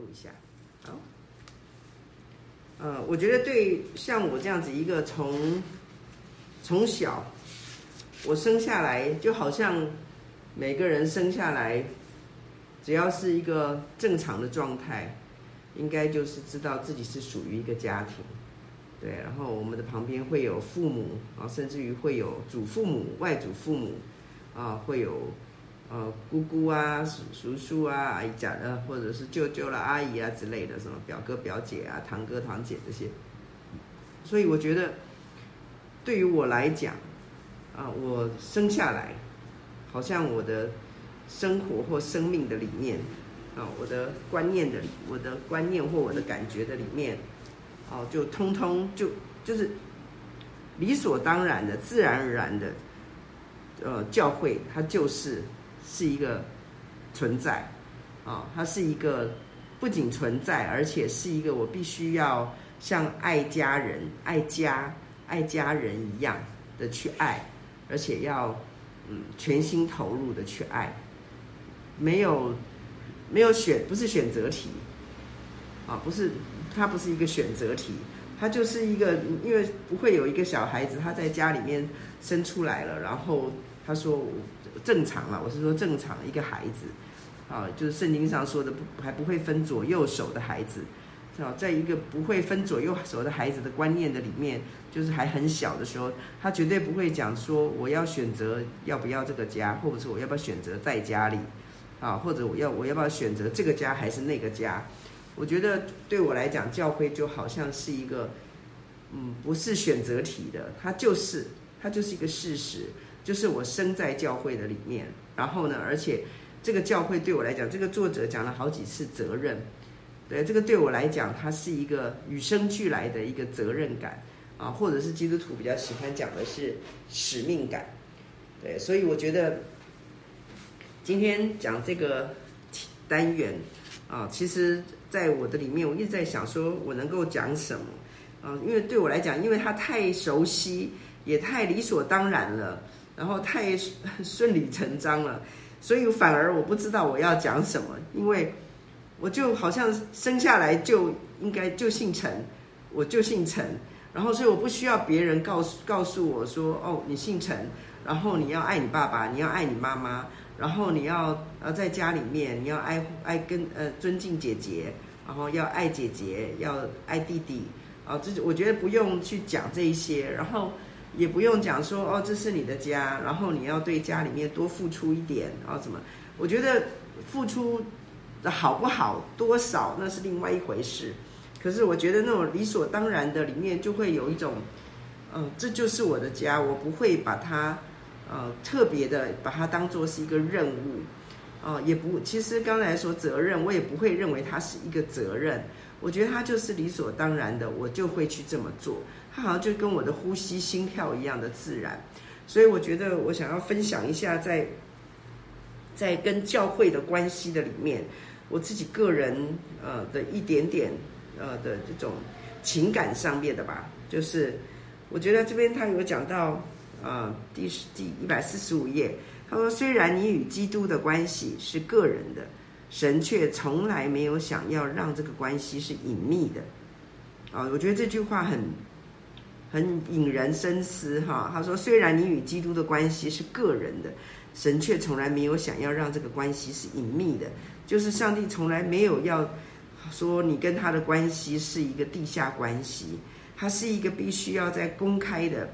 录一下。好，呃，我觉得对像我这样子一个从从小我生下来，就好像每个人生下来，只要是一个正常的状态，应该就是知道自己是属于一个家庭。对，然后我们的旁边会有父母啊，甚至于会有祖父母、外祖父母啊，会有呃姑姑啊、叔叔叔啊、阿姨家的，或者是舅舅啦、阿姨啊之类的，什么表哥表姐啊、堂哥堂姐这些。所以我觉得，对于我来讲，啊，我生下来，好像我的生活或生命的里面，啊，我的观念的、我的观念或我的感觉的里面。哦，就通通就就是理所当然的、自然而然的，呃，教会它就是是一个存在，啊、哦，它是一个不仅存在，而且是一个我必须要像爱家人、爱家、爱家人一样的去爱，而且要嗯全心投入的去爱，没有没有选，不是选择题，啊、不是。它不是一个选择题，它就是一个，因为不会有一个小孩子他在家里面生出来了，然后他说正常了，我是说正常一个孩子，啊，就是圣经上说的不还不会分左右手的孩子，啊，在一个不会分左右手的孩子的观念的里面，就是还很小的时候，他绝对不会讲说我要选择要不要这个家，或者是我要不要选择在家里，啊，或者我要我要不要选择这个家还是那个家。我觉得对我来讲，教会就好像是一个，嗯，不是选择题的，它就是它就是一个事实，就是我生在教会的里面。然后呢，而且这个教会对我来讲，这个作者讲了好几次责任，对这个对我来讲，它是一个与生俱来的一个责任感啊，或者是基督徒比较喜欢讲的是使命感，对，所以我觉得今天讲这个单元啊，其实。在我的里面，我一直在想，说我能够讲什么啊？因为对我来讲，因为它太熟悉，也太理所当然了，然后太顺理成章了，所以反而我不知道我要讲什么。因为我就好像生下来就应该就姓陈，我就姓陈，然后所以我不需要别人告诉告诉我说，哦，你姓陈，然后你要爱你爸爸，你要爱你妈妈。然后你要呃在家里面，你要爱爱跟呃尊敬姐姐，然后要爱姐姐，要爱弟弟，啊，这我觉得不用去讲这一些，然后也不用讲说哦这是你的家，然后你要对家里面多付出一点，然后怎么？我觉得付出的好不好，多少那是另外一回事。可是我觉得那种理所当然的里面就会有一种，嗯、这就是我的家，我不会把它。呃，特别的把它当做是一个任务，哦、也不，其实刚才说责任，我也不会认为它是一个责任，我觉得它就是理所当然的，我就会去这么做，它好像就跟我的呼吸、心跳一样的自然，所以我觉得我想要分享一下在，在跟教会的关系的里面，我自己个人呃的一点点呃的这种情感上面的吧，就是我觉得这边他有讲到。呃，第十第一百四十五页，他说：“虽然你与基督的关系是个人的，神却从来没有想要让这个关系是隐秘的。”啊，我觉得这句话很很引人深思哈。他说：“虽然你与基督的关系是个人的，神却从来没有想要让这个关系是隐秘的。就是上帝从来没有要说你跟他的关系是一个地下关系，他是一个必须要在公开的。”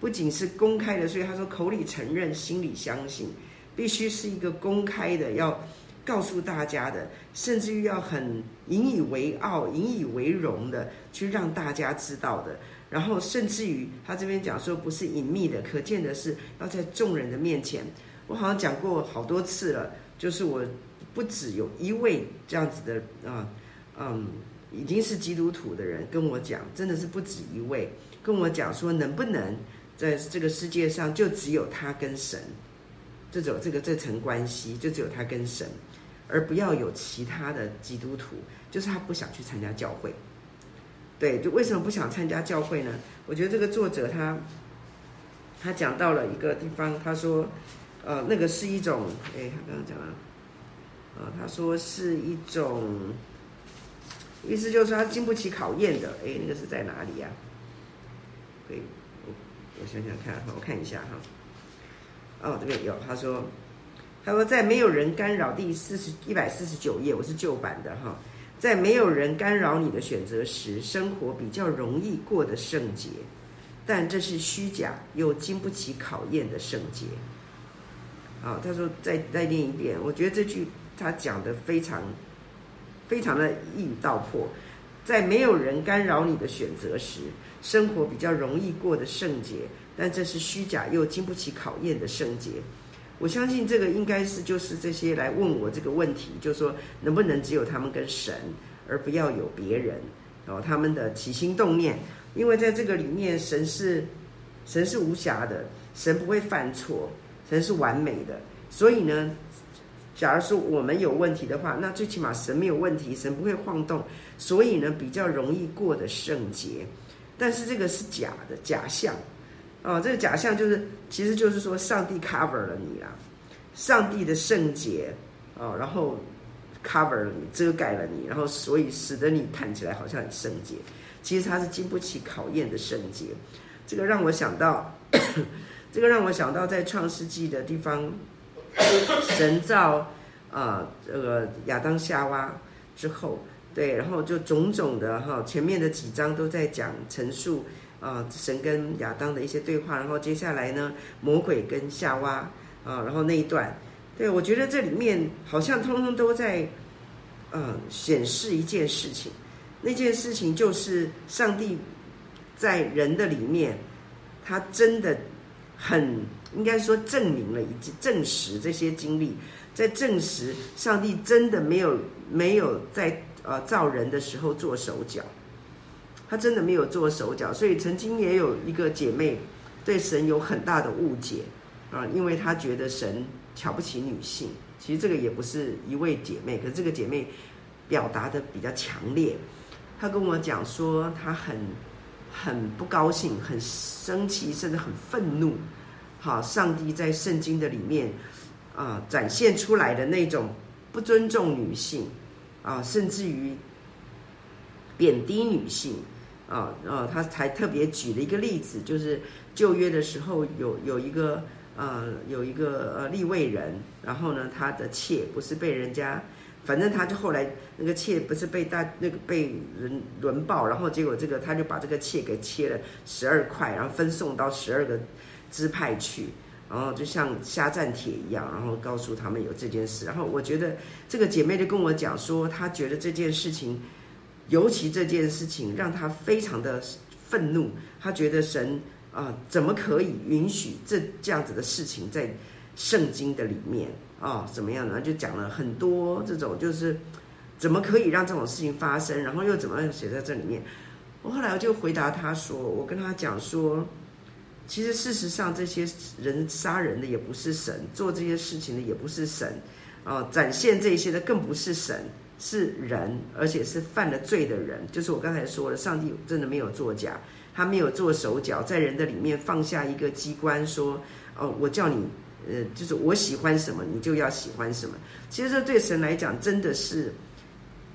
不仅是公开的，所以他说口里承认，心里相信，必须是一个公开的，要告诉大家的，甚至于要很引以为傲、引以为荣的去让大家知道的。然后甚至于他这边讲说不是隐秘的，可见的是要在众人的面前。我好像讲过好多次了，就是我不止有一位这样子的啊，嗯，已经是基督徒的人跟我讲，真的是不止一位跟我讲说能不能。在这个世界上，就只有他跟神这种这个这层关系，就只有他跟神，而不要有其他的基督徒。就是他不想去参加教会。对，就为什么不想参加教会呢？我觉得这个作者他他讲到了一个地方，他说，呃，那个是一种，哎，他刚刚讲了，呃，他说是一种，意思就是说他经不起考验的。哎，那个是在哪里呀？可以，我我想想看，我看一下哈。哦，这边有，他说，他说在没有人干扰第四十一百四十九页，我是旧版的哈。在没有人干扰你的选择时，生活比较容易过得圣洁，但这是虚假又经不起考验的圣洁。啊，他说再再念一遍，我觉得这句他讲的非常非常的一语道破。在没有人干扰你的选择时，生活比较容易过得圣洁，但这是虚假又经不起考验的圣洁。我相信这个应该是就是这些来问我这个问题，就是说能不能只有他们跟神，而不要有别人哦，他们的起心动念，因为在这个里面，神是神是无瑕的，神不会犯错，神是完美的。所以呢，假如说我们有问题的话，那最起码神没有问题，神不会晃动，所以呢比较容易过得圣洁。但是这个是假的假象。哦，这个假象就是，其实就是说，上帝 cover 了你啦，上帝的圣洁，哦，然后 cover 了你，遮盖了你，然后所以使得你看起来好像很圣洁，其实它是经不起考验的圣洁。这个让我想到，这个让我想到在创世纪的地方，神造啊，这个亚当夏娃之后，对，然后就种种的哈，前面的几章都在讲陈述。啊，神跟亚当的一些对话，然后接下来呢，魔鬼跟夏娃啊，然后那一段，对，我觉得这里面好像通通都在，呃，显示一件事情，那件事情就是上帝在人的里面，他真的很应该说证明了以及证实这些经历，在证实上帝真的没有没有在呃造人的时候做手脚。他真的没有做手脚，所以曾经也有一个姐妹对神有很大的误解啊，因为她觉得神瞧不起女性。其实这个也不是一位姐妹，可是这个姐妹表达的比较强烈。她跟我讲说，她很很不高兴，很生气，甚至很愤怒。好，上帝在圣经的里面啊展现出来的那种不尊重女性啊，甚至于贬低女性。啊，呃，他才特别举了一个例子，就是旧约的时候有有一个呃有一个呃立位人，然后呢，他的妾不是被人家，反正他就后来那个妾不是被大那个被人轮暴，然后结果这个他就把这个妾给切了十二块，然后分送到十二个支派去，然后就像瞎战帖一样，然后告诉他们有这件事，然后我觉得这个姐妹就跟我讲说，她觉得这件事情。尤其这件事情让他非常的愤怒，他觉得神啊、怎么可以允许这这样子的事情在圣经的里面啊、怎么样呢？就讲了很多这种，就是怎么可以让这种事情发生，然后又怎么样写在这里面？我后来我就回答他说，我跟他讲说，其实事实上这些人杀人的也不是神，做这些事情的也不是神啊、展现这些的更不是神。是人，而且是犯了罪的人，就是我刚才说的，上帝真的没有作假，他没有做手脚，在人的里面放下一个机关，说，哦，我叫你，呃，就是我喜欢什么，你就要喜欢什么。其实这对神来讲真的是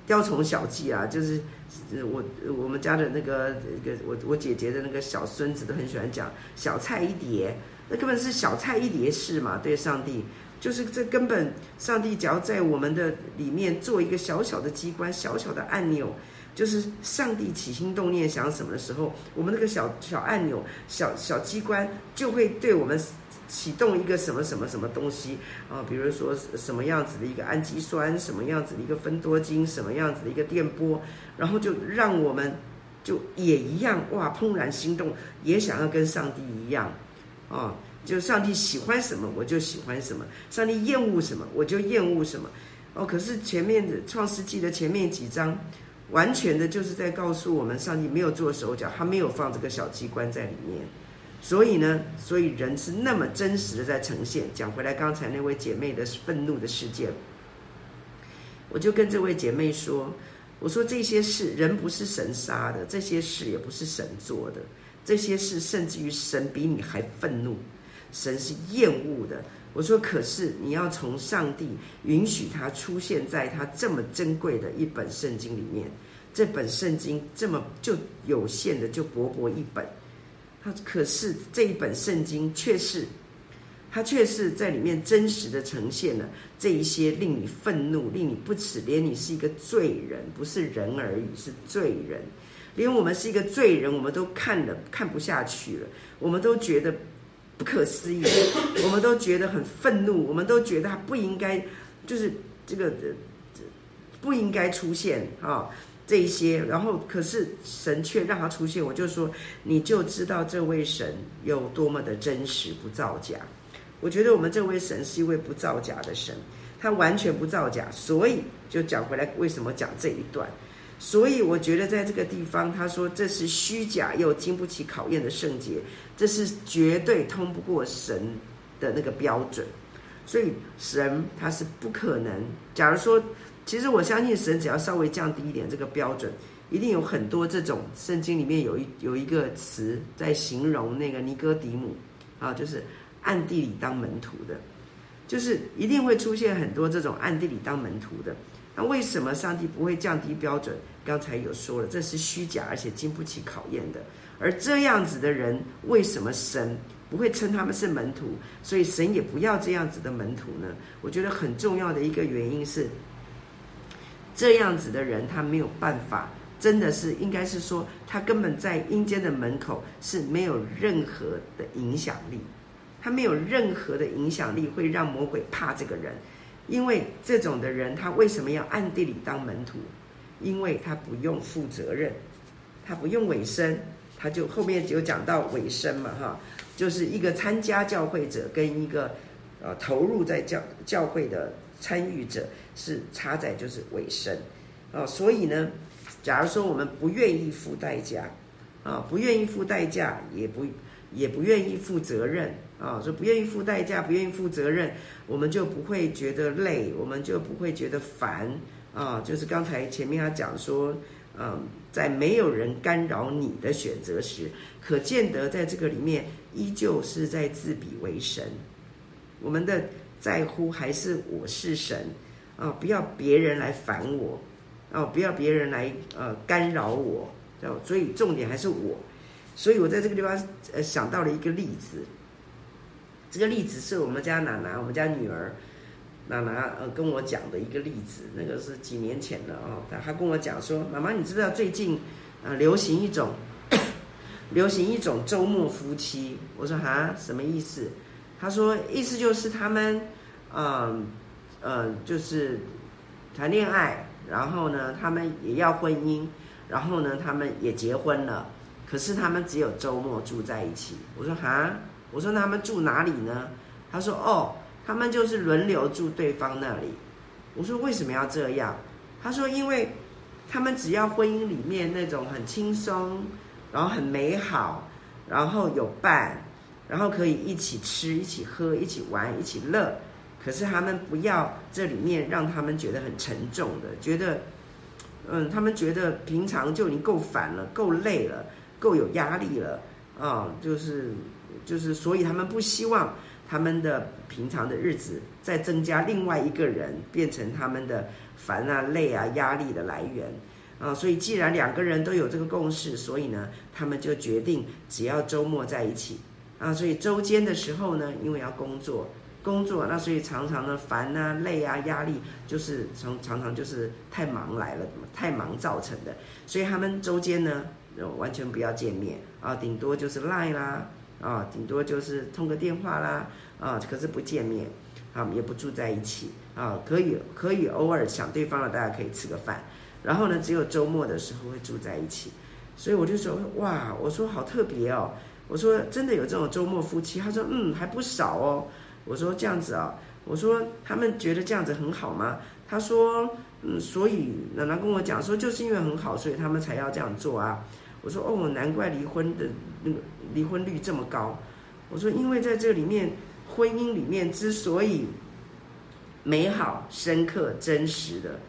雕虫小技啊，就是我我们家的那个个我我姐姐的那个小孙子都很喜欢讲小菜一碟，那根本是小菜一碟事嘛，对上帝。就是这根本，上帝只要在我们的里面做一个小小的机关、小小的按钮，就是上帝起心动念想什么的时候，我们那个小小按钮、小小机关就会对我们启动一个什么什么什么东西啊，比如说什么样子的一个氨基酸，什么样子的一个芬多精，什么样子的一个电波，然后就让我们就也一样哇，怦然心动，也想要跟上帝一样啊。就上帝喜欢什么，我就喜欢什么；上帝厌恶什么，我就厌恶什么。哦，可是前面的创世纪的前面几章，完全的就是在告诉我们，上帝没有做手脚，他没有放这个小机关在里面。所以呢，所以人是那么真实的在呈现。讲回来，刚才那位姐妹的愤怒的事件，我就跟这位姐妹说：“我说这些事，人不是神杀的，这些事也不是神做的，这些事甚至于神比你还愤怒。”神是厌恶的。我说，可是你要从上帝允许他出现在他这么珍贵的一本圣经里面，这本圣经这么就有限的就薄薄一本，他可是这一本圣经却是，他却是在里面真实的呈现了这一些令你愤怒、令你不齿，连你是一个罪人，不是人而已，是罪人，连我们是一个罪人，我们都看了看不下去了，我们都觉得不可思议，我们都觉得很愤怒，我们都觉得他不应该，就是这个这。不应该出现啊，这一些，然后可是神却让他出现，我就说你就知道这位神有多么的真实，不造假。我觉得我们这位神是一位不造假的神，他完全不造假，所以就讲回来，为什么讲这一段？所以我觉得在这个地方，他说这是虚假又经不起考验的圣洁，这是绝对通不过神的那个标准，所以神他是不可能。假如说。其实我相信神只要稍微降低一点这个标准，一定有很多这种圣经里面有一有一个词在形容那个尼哥底母啊，就是暗地里当门徒的，就是一定会出现很多这种暗地里当门徒的。那为什么上帝不会降低标准？刚才有说了，这是虚假而且经不起考验的。而这样子的人，为什么神不会称他们是门徒？所以神也不要这样子的门徒呢？我觉得很重要的一个原因是。这样子的人，他没有办法，真的是应该是说，他根本在阴间的门口是没有任何的影响力，他没有任何的影响力会让魔鬼怕这个人，因为这种的人，他为什么要暗地里当门徒？因为他不用负责任，他不用委身，他就后面就讲到委身嘛，哈，就是一个参加教会者跟一个呃投入在教教会的。参与者是差在就是委身，啊，所以呢，假如说我们不愿意付代价，啊，不愿意付代价，也不也不愿意负责任，啊，说不愿意付代价，不愿意负责任，我们就不会觉得累，我们就不会觉得烦，啊，就是刚才前面他讲说，嗯，在没有人干扰你的选择时，可见得在这个里面依旧是在自比为神，我们的。在乎还是我是神啊？不要别人来烦我啊！不要别人来呃干扰我，所以重点还是我。所以我在这个地方呃想到了一个例子，这个例子是我们家奶奶，我们家女儿奶奶呃跟我讲的一个例子。那个是几年前的啊，她跟我讲说：“妈妈，你知道最近啊流行一种流行一种周末夫妻？”我说：“哈，什么意思？”她说：“意思就是他们，嗯，呃，就是谈恋爱，然后呢，他们也要婚姻，然后呢，他们也结婚了，可是他们只有周末住在一起。”我说：“哈，我说那他们住哪里呢？”他说：“哦，他们就是轮流住对方那里。”我说：“为什么要这样？”他说：“因为他们只要婚姻里面那种很轻松，然后很美好，然后有伴。”然后可以一起吃、一起喝、一起玩、一起乐，可是他们不要这里面让他们觉得很沉重的，觉得，嗯，他们觉得平常就已经够烦了、够累了、够有压力了啊，就是就是，所以他们不希望他们的平常的日子再增加另外一个人，变成他们的烦啊、累啊、压力的来源啊。所以既然两个人都有这个共识，所以呢，他们就决定只要周末在一起。啊，所以周间的时候呢，因为要工作，工作，那所以常常的烦啊、累啊、压力，就是从常常就是太忙来了，太忙造成的。所以他们周间呢，完全不要见面啊，顶多就是 lie 啦，啊，顶多就是通个电话啦，啊，可是不见面，啊，也不住在一起，啊，可以可以偶尔想对方了，大家可以吃个饭，然后呢，只有周末的时候会住在一起。所以我就说，哇，我说好特别哦。我说真的有这种周末夫妻？他说嗯，还不少哦。我说这样子啊，我说他们觉得这样子很好吗？他说嗯，所以奶奶跟我讲说，就是因为很好，所以他们才要这样做啊。我说哦，难怪离婚的离婚率这么高。我说因为在这里面婚姻里面之所以美好、深刻、真实的，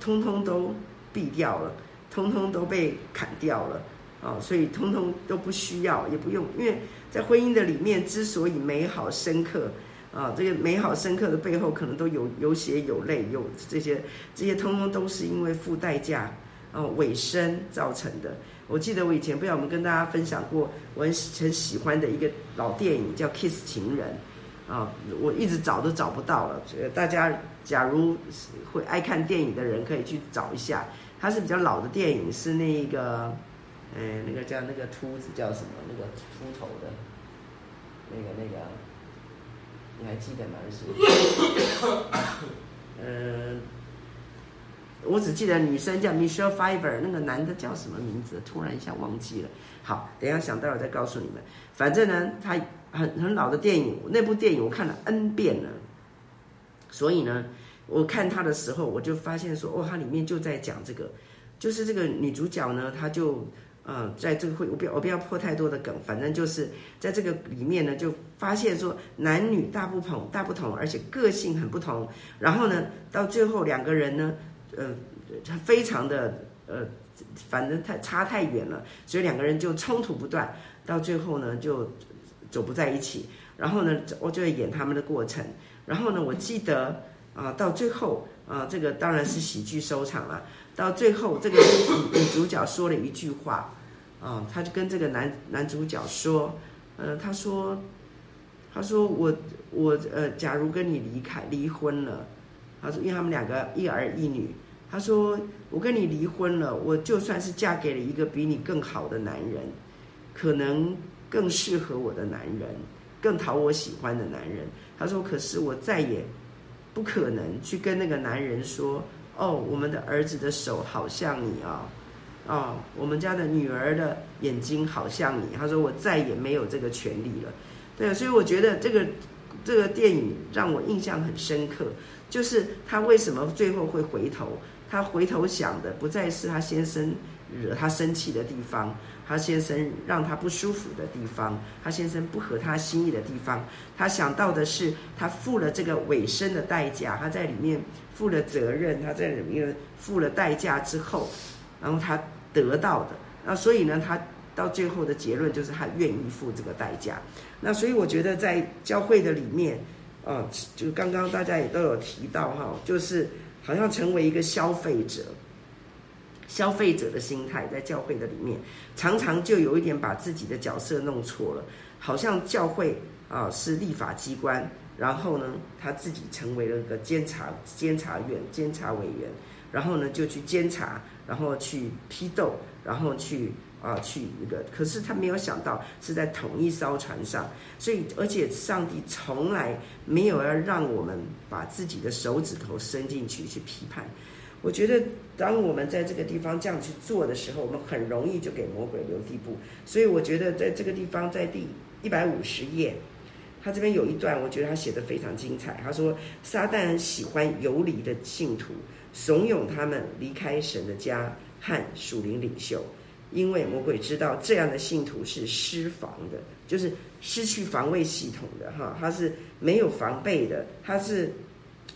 通通都毙掉了，通通都被砍掉了。啊、所以通通都不需要，也不用，因为在婚姻的里面，之所以美好深刻，啊，这个美好深刻的背后，可能都有有血有泪，有这些，这些通通都是因为付代价，呃尾声造成的。我记得我以前不知道我们跟大家分享过，我很很喜欢的一个老电影叫《Kiss 情人》啊，我一直找都找不到了。大家假如会爱看电影的人可以去找一下，它是比较老的电影，是那个，哎，那个叫那个秃子叫什么？那个秃头的，那个那个，你还记得吗？是，嗯。我只记得女生叫 Michelle Pfeiffer，那个男的叫什么名字？突然一下忘记了。好，等一下想到了再告诉你们。反正呢，他很很老的电影，那部电影我看了 N 遍了。所以呢，我看他的时候，我就发现说，哦，他里面就在讲这个，就是这个女主角呢，她就呃，在这个会，我不要我不要破太多的梗，反正就是在这个里面呢，就发现说男女大不同，大不同，而且个性很不同。然后呢，到最后两个人呢。呃，他非常的呃，反正太差太远了，所以两个人就冲突不断，到最后呢就走不在一起。然后呢，我就会演他们的过程。然后呢，我记得啊、到最后啊、这个当然是喜剧收场了。到最后，这个女女主角说了一句话啊、呃，他就跟这个男男主角说，呃，她说，他说我我呃，假如跟你离开离婚了。他说：“因为他们两个一儿一女，他说我跟你离婚了，我就算是嫁给了一个比你更好的男人，可能更适合我的男人，更讨我喜欢的男人。他说，可是我再也不可能去跟那个男人说，哦，我们的儿子的手好像你啊，哦，我们家的女儿的眼睛好像你。他说我再也没有这个权利了。对，所以我觉得这个这个电影让我印象很深刻。”就是他为什么最后会回头？他回头想的不再是他先生惹他生气的地方，他先生让他不舒服的地方，他先生不合他心意的地方。他想到的是他付了这个尾声的代价，他在里面付了责任，他在里面付了代价之后，然后他得到的。那所以呢，他到最后的结论就是他愿意付这个代价。那所以我觉得在教会的里面。啊，就刚刚大家也都有提到哈，就是好像成为一个消费者，消费者的心态在教会的里面，常常就有一点把自己的角色弄错了，好像教会啊是立法机关，然后呢他自己成为了一个监察监察院、监察委员，然后呢就去监察，然后去批斗，然后去。啊，去一个，可是他没有想到是在同一艘船上，所以而且上帝从来没有要让我们把自己的手指头伸进去去批判。我觉得当我们在这个地方这样去做的时候，我们很容易就给魔鬼留地步。所以我觉得在这个地方，在第一百五十页，他这边有一段，我觉得他写得非常精彩。他说：“撒旦喜欢游离的信徒，怂恿他们离开神的家和属灵领袖。”因为魔鬼知道这样的信徒是失防的，就是失去防卫系统的哈，他是没有防备的，他是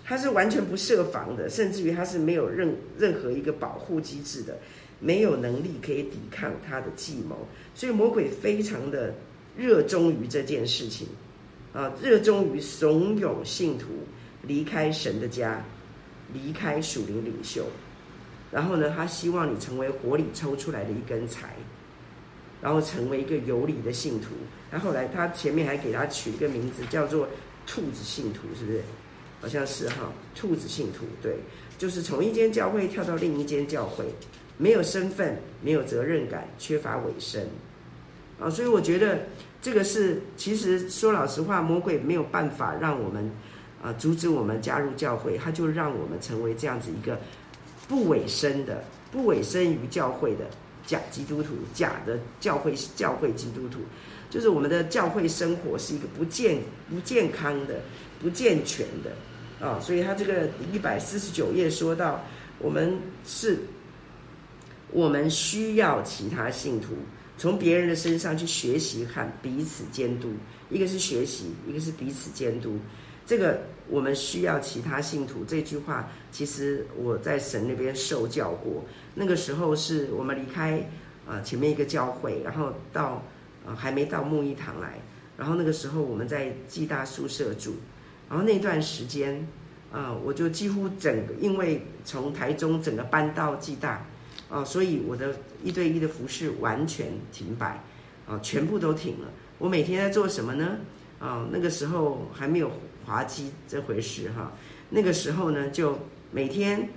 他是完全不设防的，甚至于他是没有任任何一个保护机制的，没有能力可以抵抗他的计谋，所以魔鬼非常的热衷于这件事情啊，热衷于怂恿信徒离开神的家，离开属灵领袖。然后呢，他希望你成为火里抽出来的一根柴，然后成为一个有理的信徒。然后来他前面还给他取一个名字，叫做“兔子信徒”，是不是？好像是哈，“兔子信徒”对，就是从一间教会跳到另一间教会，没有身份，没有责任感，缺乏尾声啊。所以我觉得这个是，其实说老实话，魔鬼没有办法让我们啊阻止我们加入教会，他就让我们成为这样子一个。不委身的、不委身于教会的假基督徒、假的教会教会基督徒，就是我们的教会生活是一个不健不健康的、不健全的啊。所以他这个一百四十九页说到，我们是，我们需要其他信徒从别人的身上去学习和彼此监督，一个是学习，一个是彼此监督。这个我们需要其他信徒这句话，其实我在神那边受教过。那个时候是我们离开啊前面一个教会，然后到啊还没到牧一堂来，然后那个时候我们在暨大宿舍住，然后那段时间啊我就几乎整个因为从台中整个搬到暨大啊，所以我的一对一的服侍完全停摆，啊，全部都停了。我每天在做什么呢？啊，那个时候还没有滑稽这回事哈。那个时候呢，就每天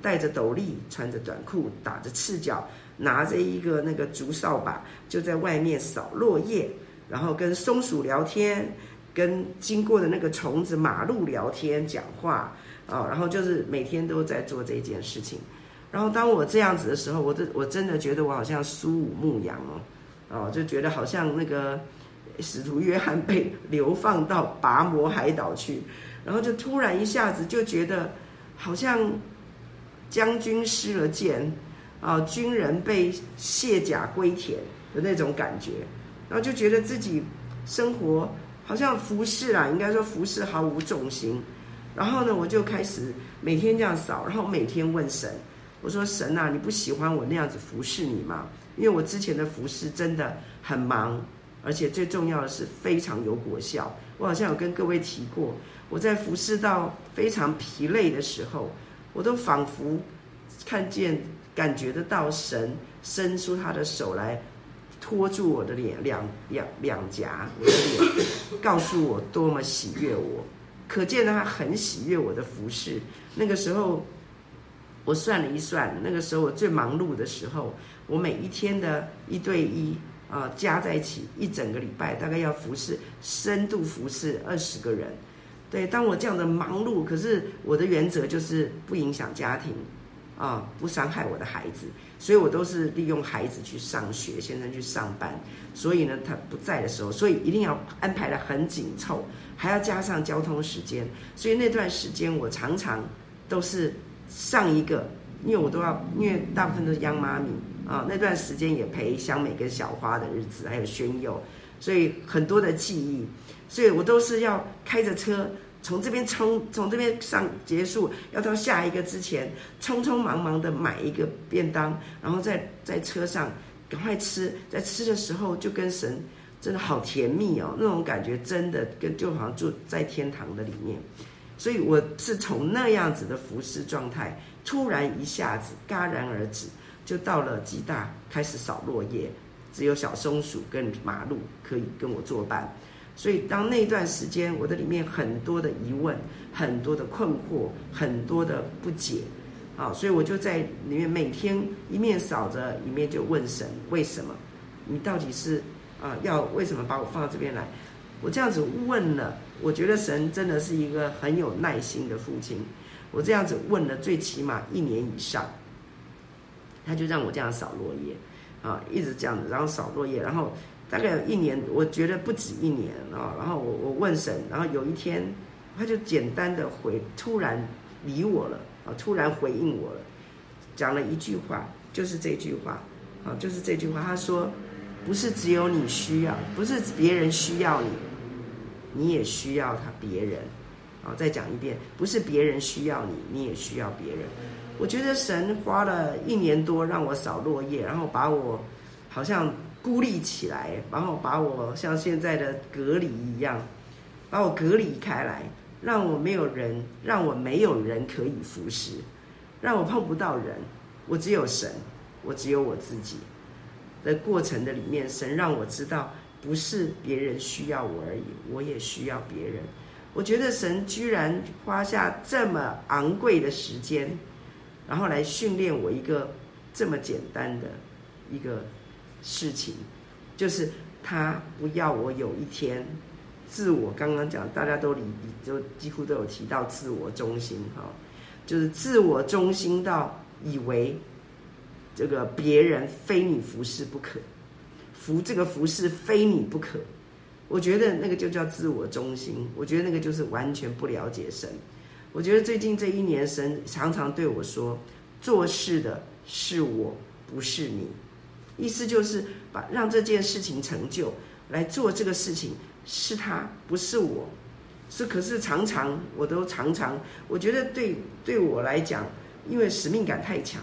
戴着斗笠，穿着短裤，打着赤脚，拿着一个那个竹扫把，就在外面扫落叶，然后跟松鼠聊天，跟经过的那个虫子、马路聊天、讲话啊，然后就是每天都在做这件事情。然后当我这样子的时候，我真我真的觉得我好像苏武牧羊哦，哦，就觉得好像那个使徒约翰被流放到拔摩海岛去，然后就突然一下子就觉得好像将军失了剑啊，军人被卸甲归田的那种感觉，然后就觉得自己生活好像服侍啊，应该说服侍毫无重心。然后呢，我就开始每天这样扫，然后每天问神。我说神啊，你不喜欢我那样子服侍你吗？因为我之前的服侍真的很忙，而且最重要的是非常有果效。我好像有跟各位提过，我在服侍到非常疲累的时候，我都仿佛看见、感觉得到神伸出他的手来托住我的脸，两两两颊，我的脸，告诉我多么喜悦我。可见他很喜悦我的服侍。那个时候。我算了一算，那个时候我最忙碌的时候，我每一天的一对一啊、加在一起，一整个礼拜大概要服侍深度服侍二十个人。对，当我这样的忙碌，可是我的原则就是不影响家庭啊、不伤害我的孩子，所以我都是利用孩子去上学，先生去上班。所以呢，他不在的时候，所以一定要安排得很紧凑，还要加上交通时间。所以那段时间我常常都是。上一个，因为我都要，因为大部分都是央妈咪啊，那段时间也陪香美跟小花的日子，还有宣佑，所以很多的记忆，所以我都是要开着车从这边冲，从这边上结束，要到下一个之前，匆匆忙忙的买一个便当，然后在在车上赶快吃，在吃的时候就跟神真的好甜蜜哦，那种感觉真的跟就好像住在天堂的里面。所以我是从那样子的服侍状态，突然一下子戛然而止，就到了吉大开始扫落叶，只有小松鼠跟马路可以跟我作伴。所以当那段时间，我的里面很多的疑问，很多的困惑，很多的不解，啊，所以我就在里面每天一面扫着，一面就问神：为什么？你到底是啊要为什么把我放到这边来？我这样子问了。我觉得神真的是一个很有耐心的父亲。我这样子问了最起码一年以上，他就让我这样扫落叶，啊，一直这样子，然后扫落叶，然后大概有一年，我觉得不止一年啊。然后我我问神，然后有一天他就简单的回，突然理我了啊，突然回应我了，讲了一句话，就是这句话啊，就是这句话。他说：“不是只有你需要，不是别人需要你。”你也需要他别人，啊，再讲一遍，不是别人需要你，你也需要别人。我觉得神花了一年多让我扫落叶，然后把我好像孤立起来，然后把我像现在的隔离一样，把我隔离开来，让我没有人，让我没有人可以服侍，让我碰不到人，我只有神，我只有我自己的过程的里面，神让我知道。不是别人需要我而已，我也需要别人。我觉得神居然花下这么昂贵的时间，然后来训练我一个这么简单的一个事情，就是他不要我有一天自我。刚刚讲大家都理，就几乎都有提到自我中心哈，就是自我中心到以为这个别人非你服侍不可。服这个服侍非你不可，我觉得那个就叫自我中心。我觉得那个就是完全不了解神。我觉得最近这一年，神常常对我说：“做事的是我，不是你。”意思就是把让这件事情成就来做这个事情是他，不是我。是可是常常我都常常，我觉得对对我来讲，因为使命感太强，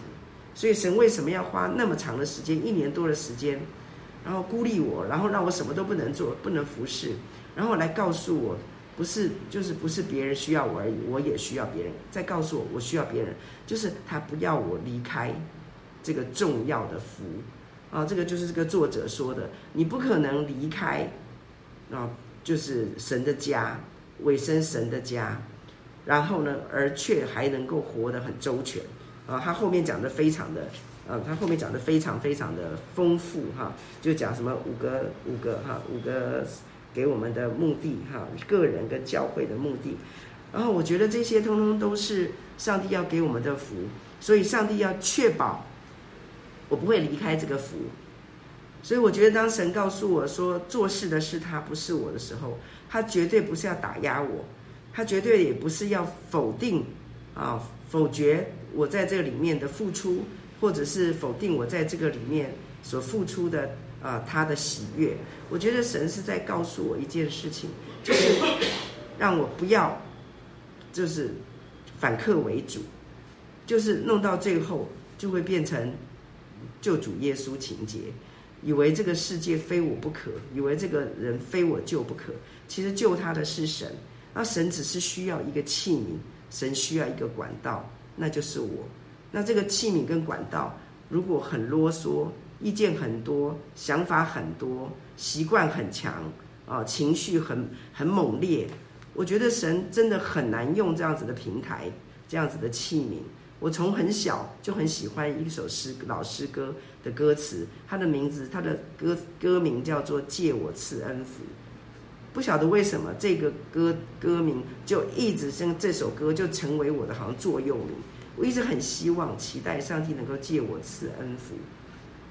所以神为什么要花那么长的时间，一年多的时间？然后孤立我，然后让我什么都不能做，不能服侍，然后来告诉我，不是，就是不是别人需要我而已，我也需要别人。再告诉我，我需要别人，就是他不要我离开这个重要的福啊，这个就是这个作者说的，你不可能离开啊，就是神的家，委身神的家，然后呢，而却还能够活得很周全啊。他后面讲的非常的，呃、啊，他后面讲的非常非常的丰富哈、就讲什么五个五个哈、五个给我们的目的哈、个人跟教会的目的。然后我觉得这些通通都是上帝要给我们的福，所以上帝要确保我不会离开这个福。所以我觉得当神告诉我说做事的是他，不是我的时候，他绝对不是要打压我，他绝对也不是要否定啊，否决我在这里面的付出，或者是否定我在这个里面所付出的啊他的喜悦。我觉得神是在告诉我一件事情，就是让我不要。就是反客为主，就是弄到最后就会变成救主耶稣情节，以为这个世界非我不可，以为这个人非我救不可。其实救他的是神，那神只是需要一个器皿，神需要一个管道，那就是我。那这个器皿跟管道如果很啰嗦，意见很多，想法很多，习惯很强啊，情绪很很猛烈。我觉得神真的很难用这样子的平台，这样子的器皿。我从很小就很喜欢一首诗，老诗歌的歌词，它的名字，它的歌歌名叫做《借我赐恩福》。不晓得为什么这个歌歌名就一直像这首歌就成为我的好像座右铭。我一直很希望、期待上帝能够借我赐恩福。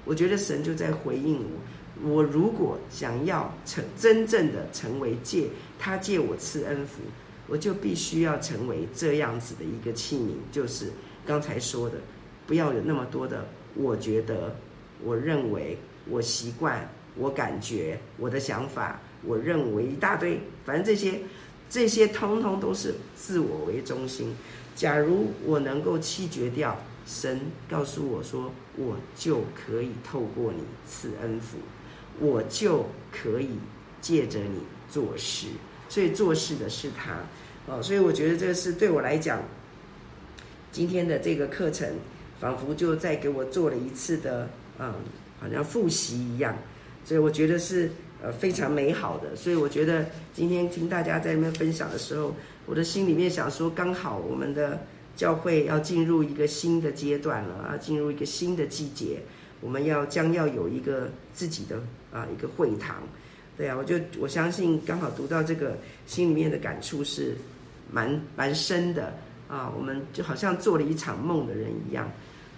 我觉得神就在回应我。我如果想要成真正的成为借他借我赐恩福，我就必须要成为这样子的一个器皿，就是刚才说的，不要有那么多的我觉得、我认为、我习惯、我感觉、我的想法、我认为一大堆，反正这些这些通通都是自我为中心。假如我能够弃绝掉，神告诉我说，我就可以透过你赐恩福。我就可以借着你做事，所以做事的是他，哦，所以我觉得这个是对我来讲，今天的这个课程仿佛就在给我做了一次的，嗯，好像复习一样，所以我觉得是呃非常美好的。所以我觉得今天听大家在那边分享的时候，我的心里面想说，刚好我们的教会要进入一个新的阶段了啊，进入一个新的季节。我们要将要有一个自己的啊一个会堂，对啊，我就我相信刚好读到这个心里面的感触是蛮蛮深的啊，我们就好像做了一场梦的人一样，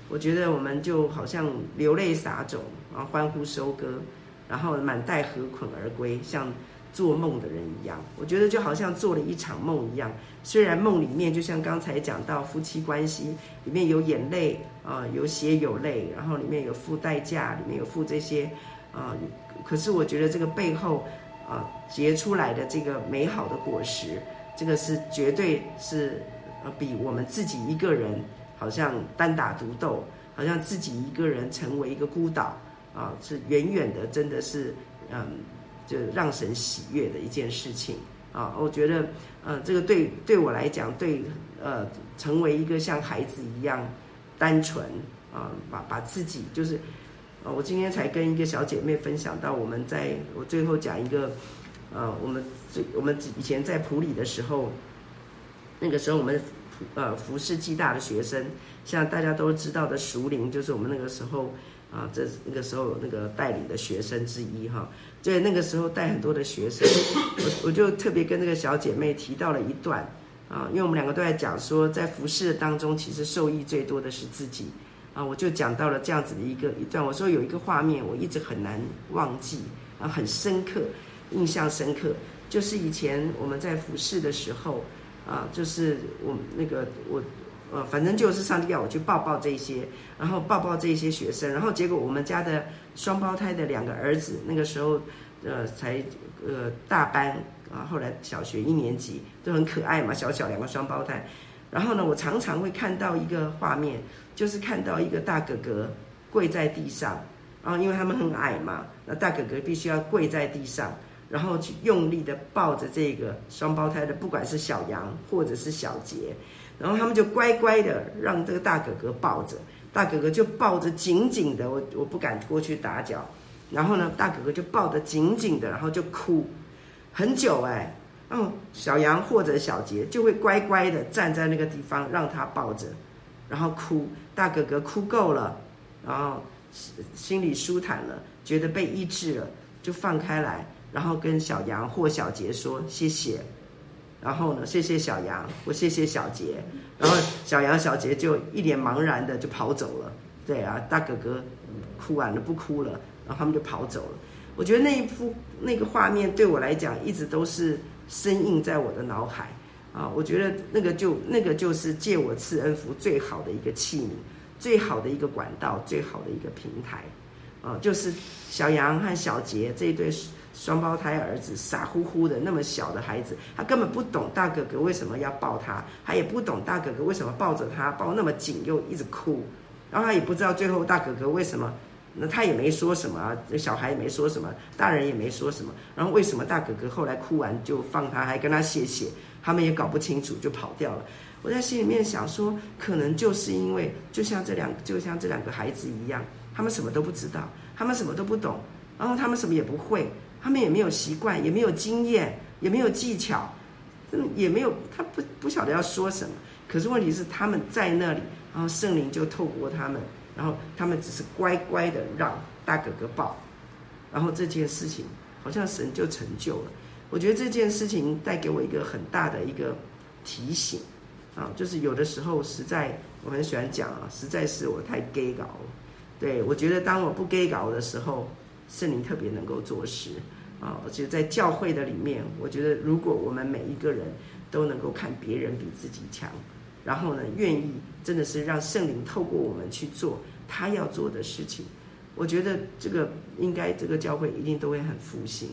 我觉得我们就好像流泪撒种然后，欢呼收割，然后满带禾捆而归，像。做梦的人一样，我觉得就好像做了一场梦一样。虽然梦里面就像刚才讲到夫妻关系里面有眼泪啊、有血有泪，然后里面有付代价，里面有付这些啊、可是我觉得这个背后啊、结出来的这个美好的果实，这个是绝对是呃比我们自己一个人好像单打独斗，好像自己一个人成为一个孤岛啊、是远远的，真的是嗯。就让神喜悦的一件事情啊，我觉得，呃，这个对对我来讲，对呃，成为一个像孩子一样单纯啊，把把自己就是，呃，我今天才跟一个小姐妹分享到，我们在我最后讲一个，呃，我们最我们以前在普里的时候，那个时候我们呃服侍暨大的学生，像大家都知道的熟龄，就是我们那个时候。啊，这那个时候那个带领的学生之一哈，在那个时候带很多的学生，我我就特别跟那个小姐妹提到了一段啊，因为我们两个都在讲说，在服侍当中，其实受益最多的是自己啊，我就讲到了这样子的一个一段，我说有一个画面我一直很难忘记啊，很深刻，印象深刻，就是以前我们在服侍的时候啊，就是我那个我。呃，反正就是上帝要我去抱抱这些，然后抱抱这些学生，然后结果我们家的双胞胎的两个儿子，那个时候，呃，才呃大班啊，后来小学一年级都很可爱嘛，小小两个双胞胎。然后呢，我常常会看到一个画面，就是看到一个大哥哥跪在地上，然后因为他们很矮嘛，那大哥哥必须要跪在地上，然后去用力的抱着这个双胞胎的，不管是小杨或者是小杰。然后他们就乖乖的让这个大哥哥抱着，大哥哥就抱着紧紧的，我我不敢过去打搅。然后呢，大哥哥就抱得紧紧的，然后就哭很久哎。嗯，小杨或者小杰就会乖乖的站在那个地方让他抱着，然后哭。大哥哥哭够了，然后心里舒坦了，觉得被医治了，就放开来，然后跟小杨或小杰说谢谢。然后呢，谢谢小杨，我谢谢小杰。然后小杨、小杰就一脸茫然的就跑走了。对啊，大哥哥哭完了不哭了，然后他们就跑走了。我觉得那一幅那个画面对我来讲一直都是深印在我的脑海啊。我觉得那个就那个就是借我赐恩福最好的一个器皿，最好的一个管道，最好的一个平台啊，就是小杨和小杰这一对。双胞胎儿子傻乎乎的那么小的孩子，他根本不懂大哥哥为什么要抱他，他也不懂大哥哥为什么抱着他抱那么紧又一直哭，然后他也不知道最后大哥哥为什么，那他也没说什么，小孩也没说什么，大人也没说什么，然后为什么大哥哥后来哭完就放他，还跟他谢谢，他们也搞不清楚就跑掉了。我在心里面想说，可能就是因为就像这两就像这两个孩子一样，他们什么都不知道，他们什么都不懂，然后他们什么也不会。他们也没有习惯，也没有经验，也没有技巧，嗯，也没有他不不晓得要说什么。可是问题是他们在那里，然后圣灵就透过他们，然后他们只是乖乖的让大哥哥抱，然后这件事情好像神就成就了。我觉得这件事情带给我一个很大的一个提醒啊，就是有的时候实在我很喜欢讲啊，实在是我太 gay 搞了。对，我觉得当我不 gay 搞的时候。圣灵特别能够做事啊！而且在教会的里面，我觉得如果我们每一个人都能够看别人比自己强，然后呢，愿意真的是让圣灵透过我们去做他要做的事情，我觉得这个应该这个教会一定都会很复兴，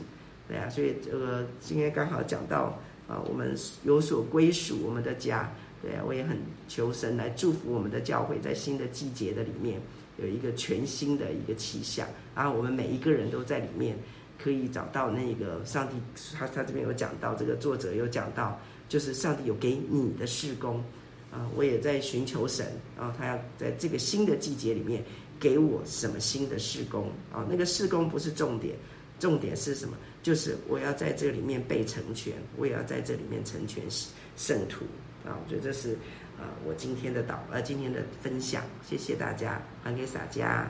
对啊。所以这个今天刚好讲到啊，我们有所归属，我们的家，对啊，我也很求神来祝福我们的教会，在新的季节的里面。有一个全新的一个气象，然后我们每一个人都在里面可以找到那个上帝，他他这边有讲到，这个作者有讲到，就是上帝有给你的事工啊，我也在寻求神，然后他要在这个新的季节里面给我什么新的事工啊？那个事工不是重点，重点是什么？就是我要在这里面被成全，我也要在这里面成全圣徒啊！我觉得这是。啊，我今天的导，呃，今天的分享，谢谢大家，还给洒家。